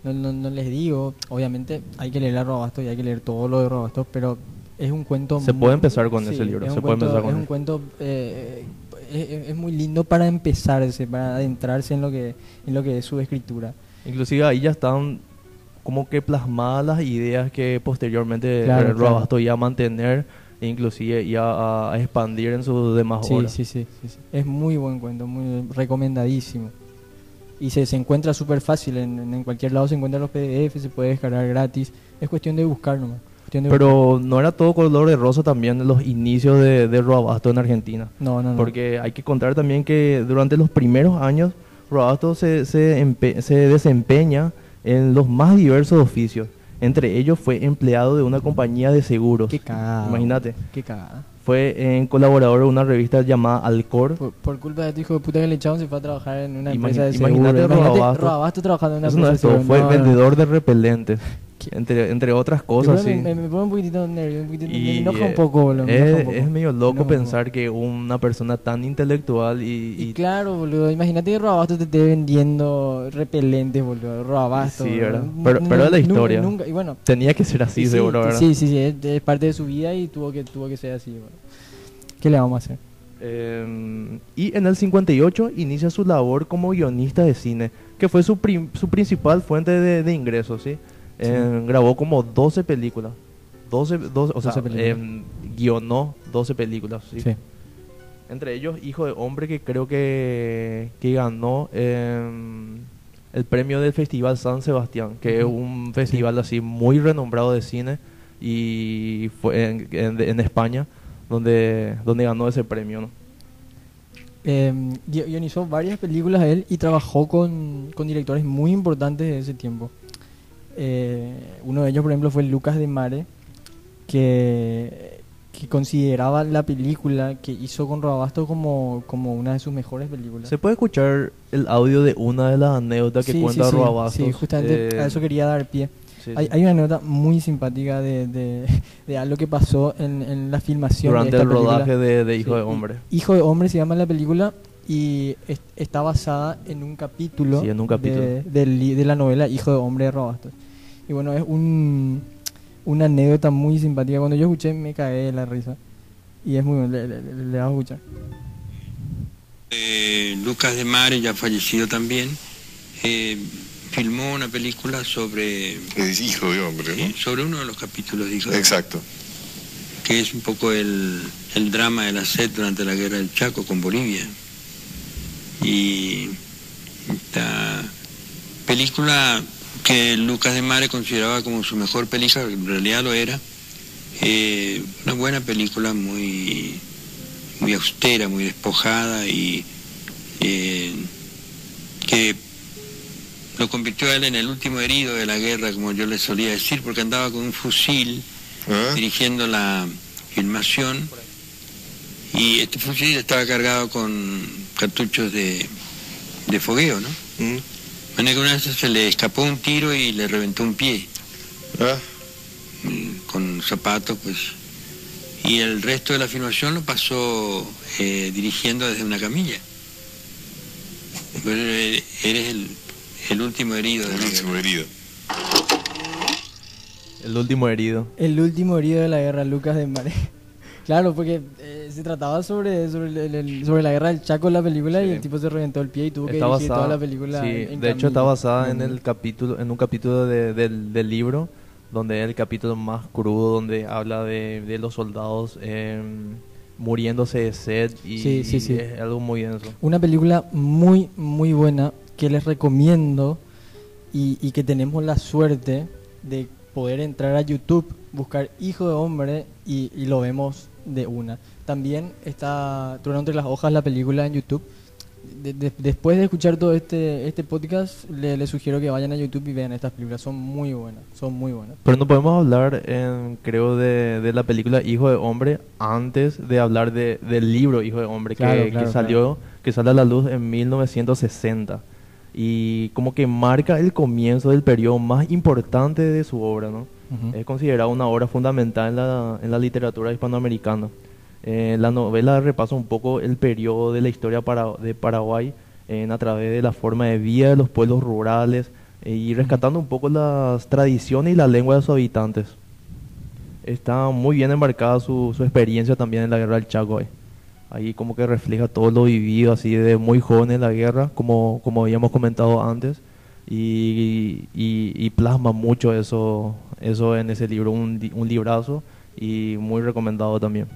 No, no, no les digo, obviamente hay que leer a Robasto y hay que leer todo lo de Robasto, pero es un cuento... Se muy- puede empezar con ese libro, es se puede cuento- empezar con Es él. un cuento... eh, es, es muy lindo para empezarse, para adentrarse en lo que, en lo que es su escritura. Inclusive ahí ya están como que plasmadas las ideas que posteriormente Claro, eh, claro. Robasto iba a mantener e inclusive iba a, a expandir en sus demás Sí, obras. sí, sí, sí, sí. Es muy buen cuento, muy recomendadísimo. Y se, se encuentra súper fácil, en, en cualquier lado se encuentran los PDF, se puede descargar gratis. Es cuestión de buscar nomás. Pero no era todo color de rosa también los inicios de, de Robasto en Argentina. No, no, no. Porque hay que contar también que durante los primeros años Robasto se, se, se desempeña en los más diversos oficios. Entre ellos fue empleado de una compañía de seguros. Qué cagada. Imagínate. Qué cagada. Fue en colaborador de una revista llamada Alcor. Por, por culpa de tu hijo de puta que le echaron, se fue a trabajar en una Imagi- empresa de imagínate seguros. Imagínate Robabasto. Robabasto trabajando en una Eso no empresa es de todo, fue. No, no. vendedor de repelentes. Entre, entre otras cosas, sí. me, me, me pone un poquitito nervioso, un poquitito, me Y, enoja un eh, poco, boludo. me enoja un es, poco. es medio Me loco poco. pensar que una persona tan intelectual y, Y, y- claro, boludo, imagínate que Robabasto te esté vendiendo repelentes, boludo, Robabasto. Sí. ¿verdad? Pero- pero es la historia. Nunca, y bueno, tenía que ser así, sí, seguro, ¿verdad? Sí, sí, sí, es, es parte de su vida y tuvo que, tuvo que ser así, boludo. ¿Qué le vamos a hacer? Eh, y en el 58 inicia su labor como guionista de cine, que fue su, su principal fuente de, de ingresos, ¿sí? Eh, grabó como 12 películas. 12, 12 o sea, 12 películas. em, guionó 12 películas, ¿sí? Sí. Entre ellos, Hijo de Hombre, que creo que, que ganó em, el premio del Festival San Sebastián, que es un festival así muy renombrado de cine y fue en, en- en España donde, donde ganó ese premio, ¿no? Eh, gui- guionizó varias películas él y trabajó con, con directores muy importantes de ese tiempo. Eh, uno de ellos, por ejemplo, fue Lucas de Mare, que, que consideraba la película que hizo con Robasto como, como una de sus mejores películas. Se puede escuchar el audio de una de las anécdotas que Sí, cuenta sí, sí, Roabastos. Sí, justamente eh, a eso quería dar pie. Sí, hay, sí. hay una anécdota muy simpática de, de, de algo que pasó en, en la filmación Durante de esta el película. rodaje de, de Hijo Sí, de Hombre. Hijo de Hombre se llama la película y es- está basada en un capítulo, en un de la novela Hijo de Hombre de Robastos. Y bueno, es un, una anécdota muy simpática. Cuando yo escuché me cagué de la risa. Y es muy bueno, le, le, le- le vas a escuchar. Eh, Lucas de Mare, ya fallecido también, eh, filmó una película sobre, Es hijo de hombre, eh, ¿no? sobre uno de los capítulos de Hijo de Exacto. que es un poco el, el drama de la sed durante la guerra del Chaco con Bolivia. Y esta película que Lucas de Mare consideraba como su mejor película, en realidad lo era, eh, una buena película muy, muy austera, muy despojada y eh, que lo convirtió a él en el último herido de la guerra, como yo le solía decir, porque andaba con un fusil ¿Ah? dirigiendo la filmación y este fusil estaba cargado con cartuchos de, de fogueo, ¿no? ¿Mm? Que una vez se le escapó un tiro y le reventó un pie Ah, mm, con zapatos, pues. Y el resto de la filmación lo pasó eh, dirigiendo desde una camilla. Pero eres el, el último herido de el último guerra. herido. El último herido. El último herido de la guerra, Lucas de Mare. claro, porque eh, se trataba sobre, sobre, el- el- el- sobre la guerra del Chaco en la película y el tipo se reventó el pie y tuvo que dirigir basada, toda la película. sí, en- en de hecho está basada en el capítulo, en un capítulo de- del, del libro, donde es el capítulo más crudo, donde habla de, de los soldados em, muriéndose de sed y, Sí, sí, sí. es algo muy denso. Una película muy, muy buena que les recomiendo y, y que tenemos la suerte de poder entrar a YouTube, buscar Hijo de Hombre y, y lo vemos de una. También está Trueno entre las hojas la película en YouTube. De- de- después de escuchar todo este, este podcast, le- sugiero que vayan a YouTube y vean estas películas. Son muy buenas, son muy buenas. Pero no podemos hablar, em, creo, de, de la película Hijo de Hombre antes de hablar de, del libro Hijo de Hombre, que, Claro, que claro, salió, que sale a la luz en 1960. Y como que marca el comienzo del periodo más importante de su obra, ¿no? Es considerada una obra fundamental en la, en la literatura hispanoamericana. Eh, la novela repasa un poco el periodo de la historia para- de Paraguay en, a través de la forma de vida de los pueblos rurales eh, y rescatando un poco las tradiciones y la lengua de sus habitantes. Está muy bien enmarcada su, su experiencia también en la guerra del Chaco. eh. Ahí como que refleja todo lo vivido así de muy joven en la guerra, como, como habíamos comentado antes, y, y- y plasma mucho eso, eso en ese libro, un, un librazo y muy recomendado también.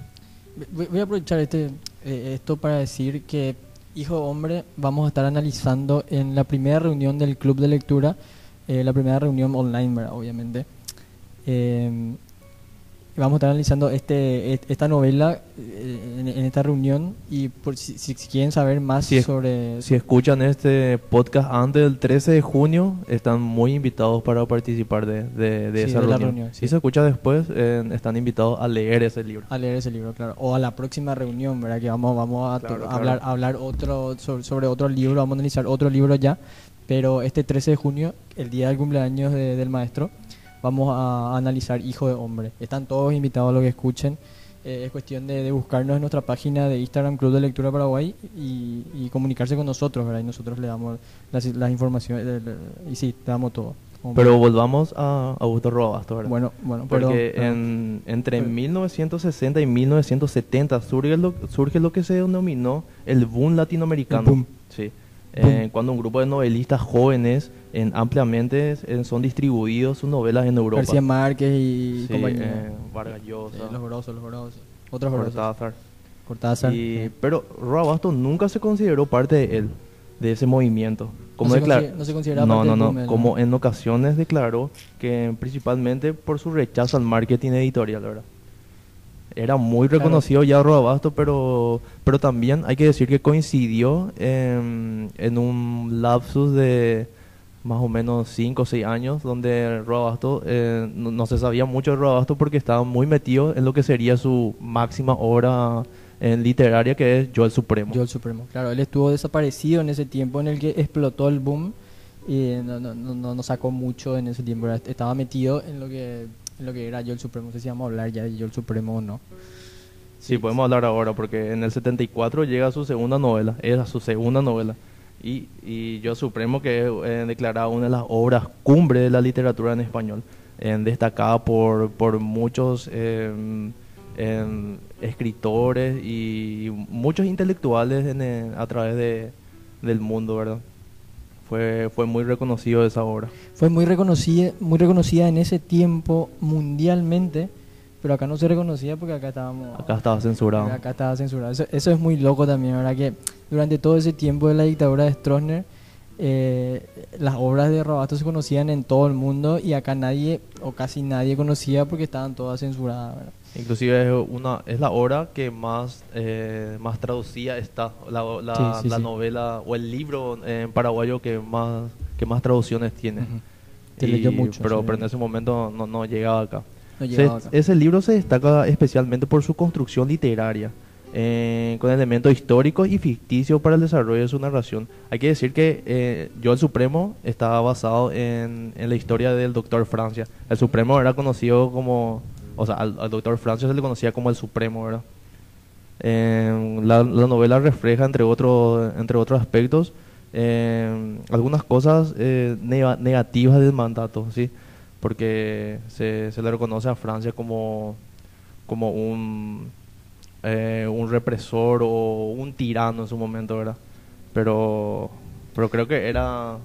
Voy a aprovechar este, eh, esto para decir que Hijo de Hombre vamos a estar analizando en la primera reunión del club de lectura, eh, la primera reunión online, obviamente. Eh, vamos a estar analizando este, esta novela eh, en, en esta reunión y por si, si- quieren saber más Si es- sobre... Si escuchan este podcast antes del 13 de junio, están muy invitados para participar de, de- de Sí, esa de reunión. reunión, sí. Si se escucha después, eh, están invitados a leer ese libro. a leer ese libro, claro. O a la próxima reunión, ¿verdad? Que vamos, vamos a Claro, a hablar, claro. hablar otro, sobre, sobre otro libro, vamos a analizar otro libro ya. Pero este 13 de junio, el día del cumpleaños de- del maestro, vamos a analizar Hijo de Hombre. Están todos invitados a lo que escuchen. Eh, es cuestión de, de buscarnos en nuestra página de Instagram Club de Lectura Paraguay y, y comunicarse con nosotros, ¿verdad? Y nosotros le damos las, las informaciones y sí, te damos todo. Pero volvamos a Augusto Robasto, ¿verdad? bueno, bueno, Porque perdón, perdón. en- entre Pero- 1960 y 1970 surge lo, surge lo que se denominó el boom latinoamericano. El boom. Sí. Eh, cuando un grupo de novelistas jóvenes en, ampliamente son distribuidos sus novelas en Europa. García Márquez y Sí, compañía. eh, Vargas Llosa, los grosos, los grosos. Otros grosos. Cortázar. Cortázar. Y- sí. Pero Robasto nunca se consideró parte de él, de ese movimiento. Como se declar- consider- no se consideraba no, parte no, no. él, Como ¿no? en ocasiones declaró que principalmente por su rechazo al marketing editorial, ¿verdad? Era muy Claro. reconocido ya Robasto, pero, pero también hay que decir que coincidió en, en un lapsus de más o menos 5 o 6 años donde Robasto, eh, no, no se sabía mucho de Robasto porque estaba muy metido en lo que sería su máxima obra en literaria que es Yo el Supremo. Yo el Supremo. Claro, él estuvo desaparecido en ese tiempo en el que explotó el boom y no, no, no, no- sacó mucho en ese tiempo. Estaba metido en lo que en lo que era Yo el Supremo. No sé si vamos a hablar ya de Yo el Supremo o no. Sí, podemos hablar ahora porque en el 74 llega su segunda novela, era su segunda novela. Y, Yo Supremo, que es eh, declarada una de las obras cumbre de la literatura en español, eh, destacada por, por muchos eh, escritores y muchos intelectuales el- a través de, del mundo, ¿verdad? Fue, fue muy reconocido esa obra. Fue muy reconocida, muy reconocida en ese tiempo mundialmente, pero acá no se reconocía porque acá estábamos... Acá estaba censurado. Acá estaba censurado. Eso, eso es muy loco también, ¿verdad? Que durante todo ese tiempo de la dictadura de Stroessner, eh, las obras de Robasto se conocían en todo el mundo y acá nadie o casi nadie conocía porque estaban todas censuradas, ¿verdad? Inclusive es una es la obra que más eh, más traducida está la, la, Sí, sí, la sí. novela o el libro en paraguayo que más que más traducciones tiene Ujú. Se Y- leyó mucho, pero, pero en ese momento no, no llegaba acá. No Se- ese libro se destaca especialmente por su construcción literaria eh, con elementos históricos y ficticios para el desarrollo de su narración. Hay que decir que eh, Yo el Supremo estaba basado en, en la historia del doctor Francia. El Supremo era conocido como o sea al, al doctor Francia se le conocía como el Supremo ¿verdad? Eh, la, la novela refleja entre otros entre otros aspectos eh, algunas cosas eh, nega- negativas del mandato sí porque se, se le reconoce a Francia como como un eh, un represor o un tirano en su momento verdad pero pero creo que era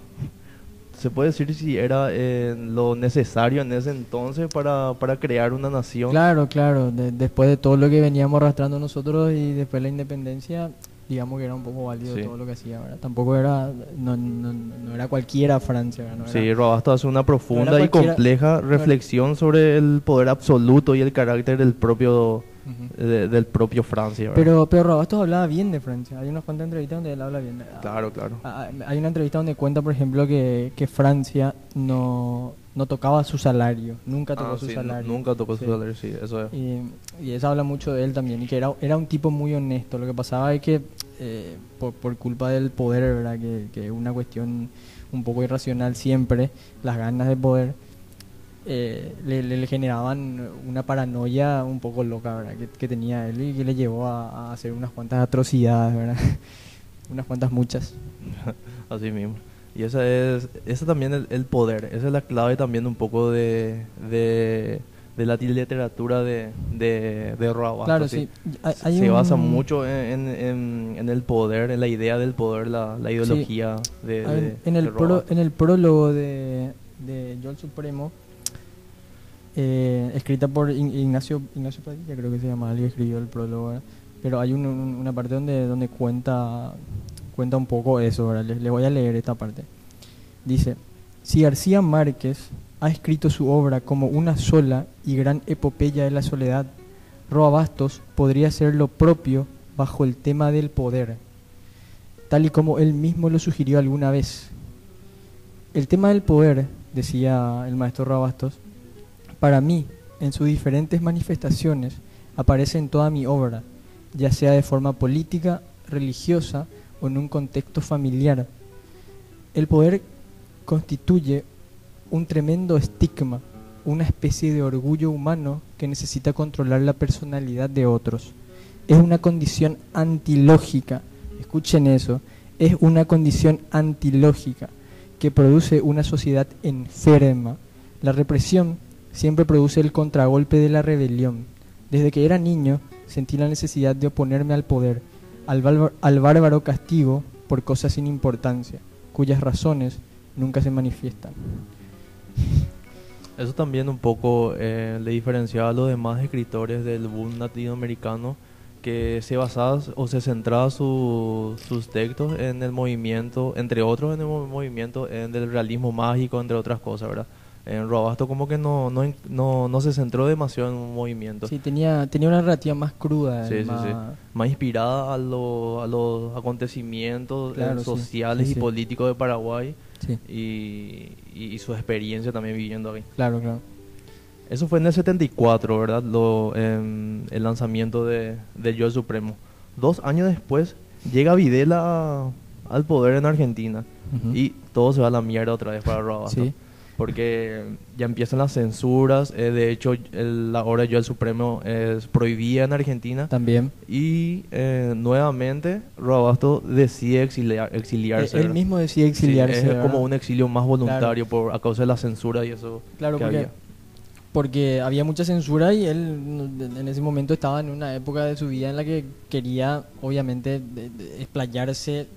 se puede decir si era eh, lo necesario en ese entonces para, para crear una nación Claro, claro. de- después de todo lo que veníamos arrastrando nosotros y después de la independencia, digamos que era un poco válido Sí. todo lo que hacía, ¿verdad? Tampoco era, no, no, no era cualquiera Francia, ¿verdad? No Sí, Robasto hace una profunda y compleja reflexión sobre el poder absoluto y el carácter del propio de- del propio Francia. ¿verdad? Pero, pero Rabastos hablaba bien de Francia. Hay unas cuantas entrevistas donde él habla bien. claro, claro. Ah, Hay una entrevista donde cuenta, por ejemplo, que, que Francia no, no tocaba su salario. Nunca tocó Ah, su sí, salario. Nunca tocó Sí. su salario, sí, eso es. Y, y eso habla mucho de él también, y que era, era un tipo muy honesto. Lo que pasaba es que eh, por, por culpa del poder, ¿verdad? Que, que es una cuestión un poco irracional siempre, las ganas de poder, eh, le, le- le generaban una paranoia un poco loca, ¿verdad? Que, que tenía él y que le llevó a, a hacer unas cuantas atrocidades, ¿verdad? unas cuantas muchas. Así mismo. Y esa es, ese también el, el poder, esa es la clave también un poco de, de, de la literatura de, de, de Claro, ¿sí? sí. Hay- hay Se basa mucho en, en, en el poder, en la idea del poder, la, la ideología de, Hay- de- en, el pro- en el prólogo de, de Yo el Supremo, eh, escrita por Ignacio Ignacio Padilla, creo que se llama, alguien escribió el prólogo, ¿verdad? pero hay un- un- una parte donde, donde cuenta, cuenta un poco eso, ¿verdad? Voy a leer esta parte. Dice, si García Márquez ha escrito su obra como una sola y gran epopeya de la soledad, Roa Bastos podría hacer lo propio bajo el tema del poder tal y como él mismo lo sugirió alguna vez. El tema del poder, decía el maestro Rabastos, para mí, en sus diferentes manifestaciones, aparece en toda mi obra, ya sea de forma política, religiosa en un contexto familiar. El poder constituye un tremendo estigma, una especie de orgullo humano que necesita controlar la personalidad de otros. Es una condición antilógica, escuchen eso, es una condición antilógica que produce una sociedad enferma. La represión siempre produce el contragolpe de la rebelión. Desde que era niño sentí la necesidad de oponerme al poder, al, bárbaro castigo por cosas sin importancia, cuyas razones nunca se manifiestan. Eso también un poco eh, le diferenciaba a los demás escritores del boom latinoamericano que se basaba o se centraba su- sus textos en el movimiento, entre otros en el mo- movimiento en del realismo mágico, entre otras cosas, ¿verdad? En Robasto como que no, no, no, no se centró demasiado en un movimiento. Sí, tenía, tenía una narrativa más cruda, Sí, sí, más, sí. Más inspirada a, lo- a los acontecimientos eh, Claro, sí, sociales sí, y sí. políticos de Paraguay sí, y, y- y su experiencia también viviendo aquí. claro, claro. Eso fue en el 74, ¿verdad? Lo, em, el lanzamiento de, de Yo el Supremo. Dos años después llega Videla al poder en Argentina y todo se va a la mierda otra vez para Robasto. Porque ya empiezan las censuras, eh, de hecho el- la hora yo el Supremo es prohibida en Argentina También. y eh, nuevamente Robasto decide exiliar, exiliarse. Eh, Él mismo decide Sí, exiliarse. es ¿verdad? como un exilio más voluntario por a causa de la censura y eso Claro, que porque, había. porque había mucha censura y él en ese momento estaba en una época de su vida en la que quería, obviamente, explayarse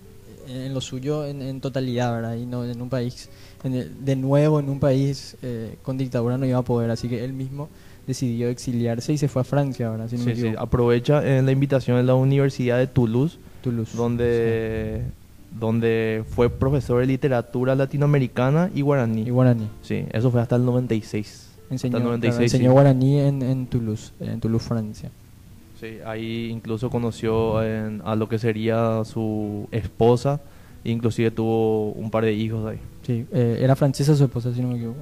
en lo suyo en, en totalidad, ¿verdad? Y no en un país, en el- de nuevo en un país eh, con dictadura no iba a poder, así que él mismo decidió exiliarse y se fue a Francia, ¿verdad? Si no Sí, aprovecha en la invitación de la Universidad de Toulouse, Toulouse. donde, donde fue profesor de literatura latinoamericana y guaraní. Y guaraní. Sí, eso fue hasta el 96. Enseñó, hasta el claro, 96. enseñó guaraní en, en Toulouse, en Toulouse, Francia. Sí, ahí incluso conoció en- a lo que sería su esposa, inclusive tuvo un par de hijos ahí. Sí, eh, era francesa su esposa, si no me equivoco.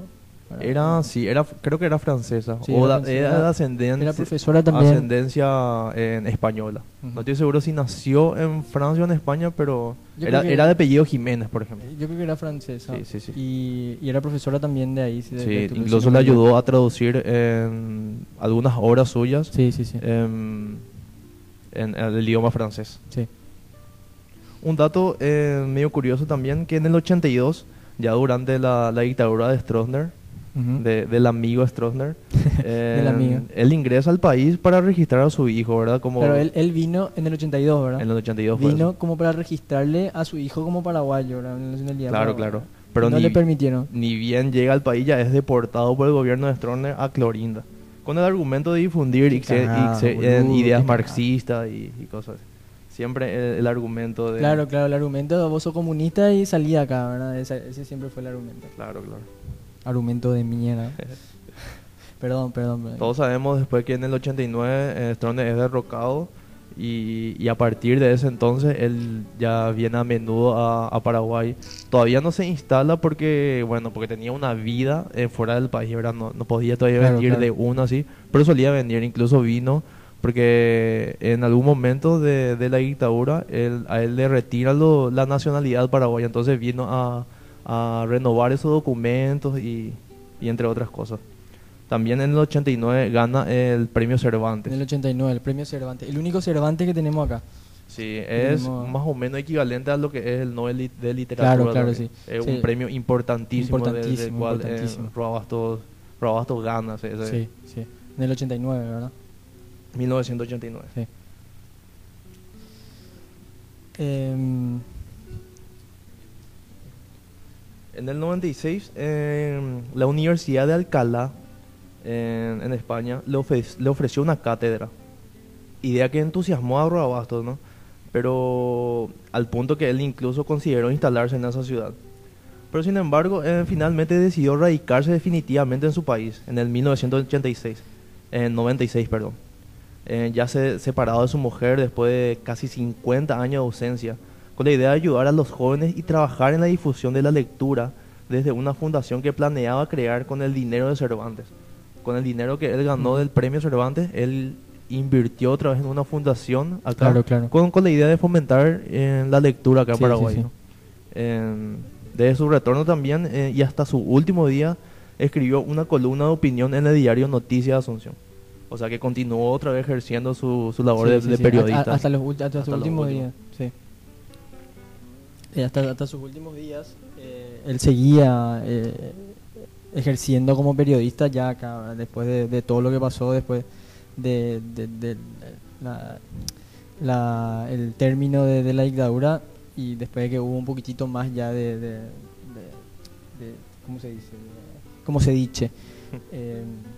Era, sí, era, creo que era francesa, Sí, o era francesa. era de ascendencia, Era profesora también. ascendencia en española. Ujú. No estoy seguro si nació en Francia o en España, pero era, era de apellido Jiménez, por ejemplo. Yo creo que era francesa. Sí, sí, sí. Y, y era profesora también de ahí. sí, de- Sí, de incluso le ayudó a traducir en algunas obras suyas Sí, sí, sí. en, en el idioma francés. sí. Un dato eh, medio curioso también, que en el 82, ya durante la, la dictadura de Stroessner, de- del amigo Stroessner, eh, Del amigo. él ingresa al país para registrar a su hijo, ¿verdad? Como Pero él, él vino en el 82, ¿verdad? en el 82 fue Vino como para registrarle a su hijo como paraguayo, ¿verdad? En la nacionalidad Claro, paraguaya. claro. Pero no ni, le permitieron. ni bien llega al país, ya es deportado por el gobierno de Stroessner a Clorinda. Con el argumento de difundir boludo, ideas marxistas y, y cosas así. Siempre el, el argumento de... Claro, claro, el argumento, vos sos comunista y salí de acá, ¿verdad? Ese, ese siempre fue el argumento. Claro, claro. Argumento de mierda. perdón, perdón. perdón. Todos sabemos después que en el 89 eh, Stroessner es derrocado y, y a partir de ese entonces él ya viene a menudo a, a Paraguay. Todavía no se instala porque, bueno, porque tenía una vida eh, fuera del país, ¿verdad? No, no podía todavía Claro, venir claro. de uno así, pero solía venir, incluso vino porque en algún momento de, de la dictadura él- a él le retiran lo- la nacionalidad paraguaya, entonces vino a, a renovar esos documentos y, y entre otras cosas. También en el 89 gana el premio Cervantes. En el 89, el premio Cervantes. El único Cervantes que tenemos acá. Sí, es Tenemos- más o menos equivalente a lo que es el Nobel de literatura. Claro, claro, sí. Es Sí. un premio importantísimo, del- del Importantísimo, cual importantísimo. eh, gana ese Sí, sí. En el 89, ¿verdad? 1989. Sí. Em, En el 96, eh, la Universidad de Alcalá, en, en España, le, ofre- le ofreció una cátedra. Idea que entusiasmó a Roabastos, ¿no? Pero al punto que él incluso consideró instalarse en esa ciudad. Pero sin embargo, eh, finalmente decidió radicarse definitivamente en su país, en el 1986, en 96, perdón. Eh, ya se separado de su mujer después de casi 50 años de ausencia, con la idea de ayudar a los jóvenes y trabajar en la difusión de la lectura desde una fundación que planeaba crear con el dinero de Cervantes. Con el dinero que él ganó del premio Cervantes, él invirtió otra vez en una fundación acá Claro, claro. Con, con la idea de fomentar eh, la lectura acá en Sí, Paraguay. sí, sí. ¿no? En- desde su retorno también eh, y hasta su último día escribió una columna de opinión en el diario Noticias de Asunción. O sea que continuó otra vez ejerciendo su, su labor Sí, de, sí, de sí. periodista. Hasta, los, hasta Hasta sus los últimos últimos. días. Sí. Eh, hasta, hasta sus últimos días, eh, él seguía eh, ejerciendo como periodista ya acá, después de, de todo lo que pasó, después de, de- la- la- el término de, la dictadura y después de que hubo un poquitito más ya de, ¿cómo se dice? ¿Cómo se dice?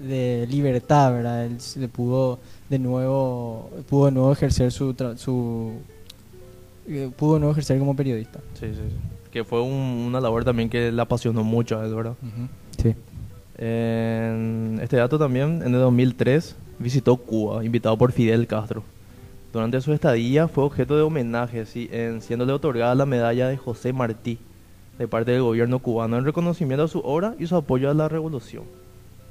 De libertad, ¿verdad? Él se le pudo de nuevo, pudo de nuevo ejercer su, tra- su eh, pudo de nuevo ejercer como periodista. Sí, sí, sí. Que fue un- una labor también que le apasionó mucho a él, ¿verdad? Sí. En este dato también, en el 2003, visitó Cuba, invitado por Fidel Castro. Durante su estadía fue objeto de homenaje, sí, en siéndole otorgada la medalla de José Martí de parte del gobierno cubano en reconocimiento a su obra y su apoyo a la revolución.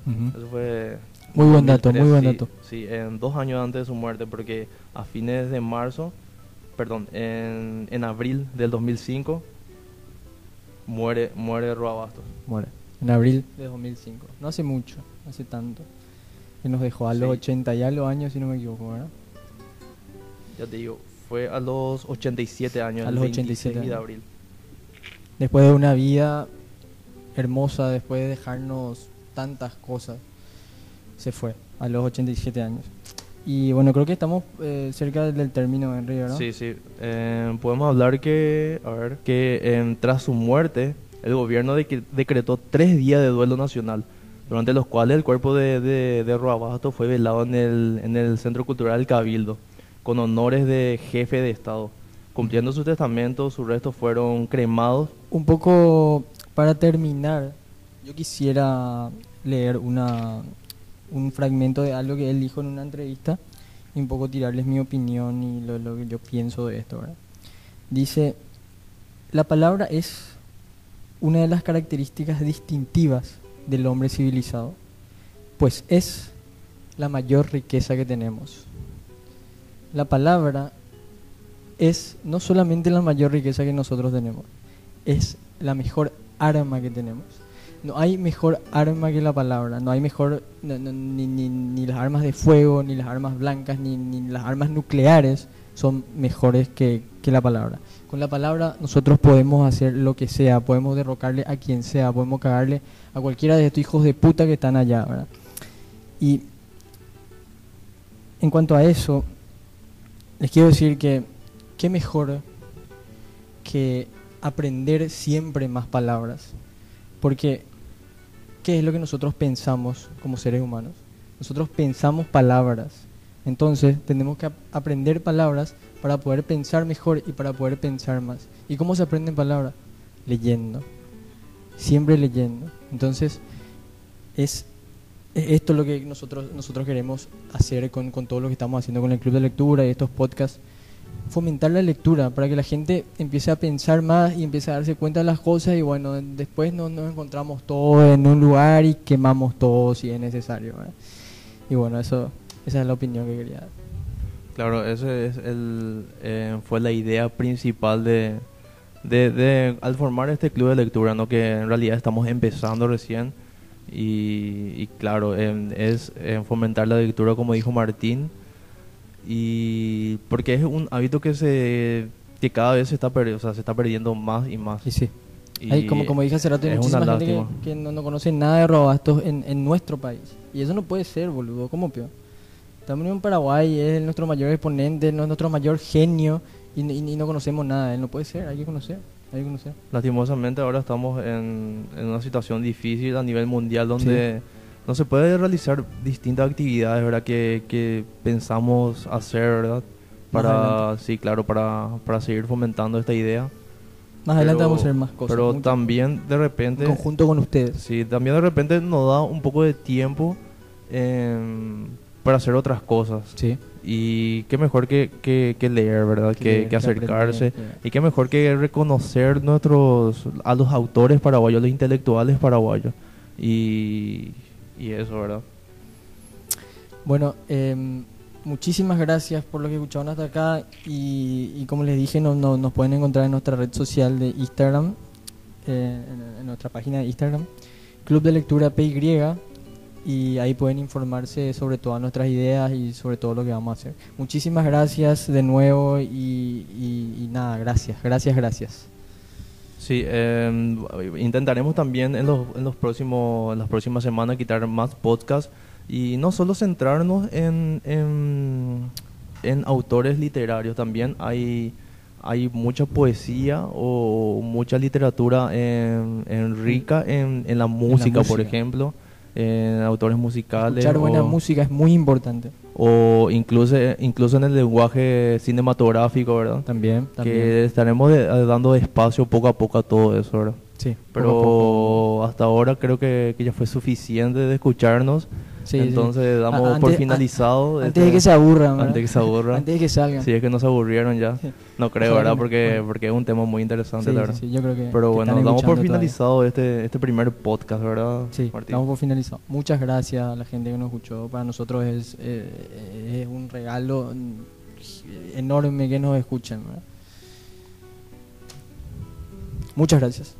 Eso fue... Muy buen dato, 2003, muy buen dato. Sí, en dos años antes de su muerte, porque a fines de marzo perdón, en, en abril del 2005 muere, muere Roa Bastos. Muere. En abril de 2005. No hace mucho, no hace tanto. Que nos dejó a los Sí. 80 y algo años, si no me equivoco, ¿verdad? Ya te digo, fue a los 87 años, A el los 26 87 de años. abril. Después de una vida hermosa, después de dejarnos tantas cosas, se fue a los 87 años. Y bueno, creo que estamos eh, cerca del término, Henry, ¿verdad? Sí, sí. Eh, podemos hablar que, a ver, que eh, tras su muerte, el gobierno de- decretó tres días de duelo nacional, durante los cuales el cuerpo de, de, de fue velado en el, en el Centro Cultural Cabildo, con honores de jefe de Estado. Cumpliendo su testamento, sus restos fueron cremados. Un poco para terminar, yo quisiera leer una, un fragmento de algo que él dijo en una entrevista y un poco tirarles mi opinión y lo, que yo pienso de esto. Dice, la palabra es una de las características distintivas del hombre civilizado, pues es la mayor riqueza que tenemos. La palabra es no solamente la mayor riqueza que nosotros tenemos, es la mejor arma que tenemos. No hay mejor arma que la palabra, no hay mejor, ni, ni- ni las armas de fuego, ni las armas blancas, ni, ni las armas nucleares son mejores que, que la palabra. Con la palabra nosotros podemos hacer lo que sea, podemos derrocarle a quien sea, podemos cagarle a cualquiera de estos hijos de puta que están allá, ¿verdad? Y en cuanto a eso, les quiero decir que qué mejor que aprender siempre más palabras. Porque, ¿qué es lo que nosotros pensamos como seres humanos? Nosotros pensamos palabras. Entonces, tenemos que ap- aprender palabras para poder pensar mejor y para poder pensar más. ¿Y cómo se aprenden palabras? Leyendo. Siempre leyendo. Entonces, es es esto lo que nosotros nosotros queremos hacer con, con todo lo que estamos haciendo con el club de lectura y estos podcasts fomentar la lectura para que la gente empiece a pensar más y empiece a darse cuenta de las cosas y bueno después no nos encontramos todos en un lugar y quemamos todo si es necesario ¿verdad? y bueno eso esa es la opinión que quería dar Claro, ese es el, eh, fue la idea principal de, de, de- al formar este club de lectura, ¿no? que en realidad estamos empezando recién. Y, y claro, em, es em, fomentar la lectura, como dijo Martín, y porque es un hábito que se que cada vez se está, perdi- o sea, se está perdiendo más y más. y sí Y como, como dije hace rato, hay es muchísima gente que, que no, no conoce nada de Robastos en, en nuestro país. Y eso no puede ser, boludo. ¿Cómo peor? Estamos en Paraguay, es nuestro mayor exponente, no- nuestro mayor genio, y, y- y no conocemos nada. Él no puede ser, hay que conocer. Hay que conocer. Lastimosamente ahora estamos en, en una situación difícil a nivel mundial donde no se puede realizar distintas actividades ¿verdad? Que, que pensamos hacer, ¿verdad? Para, sí, claro, para, para seguir fomentando esta idea. Más adelante Pero- vamos a hacer más cosas. Pero también de repente, En conjunto con ustedes. sí, también de repente nos da un poco de tiempo em, para hacer otras cosas. Sí. Y qué mejor que, que, que leer, ¿verdad? Que leer, acercarse. aprender, Y qué mejor que reconocer nuestros a los autores paraguayos, los intelectuales paraguayos. Y, y eso, ¿verdad? Bueno, em, muchísimas gracias por lo que escucharon hasta acá y, como les dije, no, no- nos pueden encontrar en nuestra red social de Instagram, eh, en, nuestra página de Instagram, Club de Lectura PY, y ahí pueden informarse sobre todas nuestras ideas y sobre todo lo que vamos a hacer. Muchísimas gracias de nuevo y nada, gracias, gracias, gracias. Sí, em, intentaremos también en los, en los próximos en las próximas semanas quitar más podcasts y no solo centrarnos en, en, en autores literarios, también hay hay mucha poesía o mucha literatura en, en rica en, en la música, por música. ejemplo, en autores musicales Escuchar buena o- música es muy importante. O incluso incluso en el lenguaje cinematográfico, ¿verdad? También, también. que estaremos de- eh, dando espacio poco a poco a todo eso, ¿verdad? sí, Pero poco a poco. hasta ahora creo que, que ya fue suficiente de escucharnos. Sí, sí. Entonces damos por finalizado. Antes de que se aburran, ¿verdad? Antes de que se aburran. Antes de que salgan. Si es que no se aburrieron ya. No creo, ¿verdad? Porque, porque es un tema muy interesante, la sí, verdad. sí, yo creo que. Pero que bueno, damos por todavía. finalizado este, este primer podcast, ¿verdad? Sí, Martín? damos por finalizado. Muchas gracias a la gente que nos escuchó. Para nosotros es, eh, es un regalo enorme que nos escuchen. ¿verdad? Muchas gracias.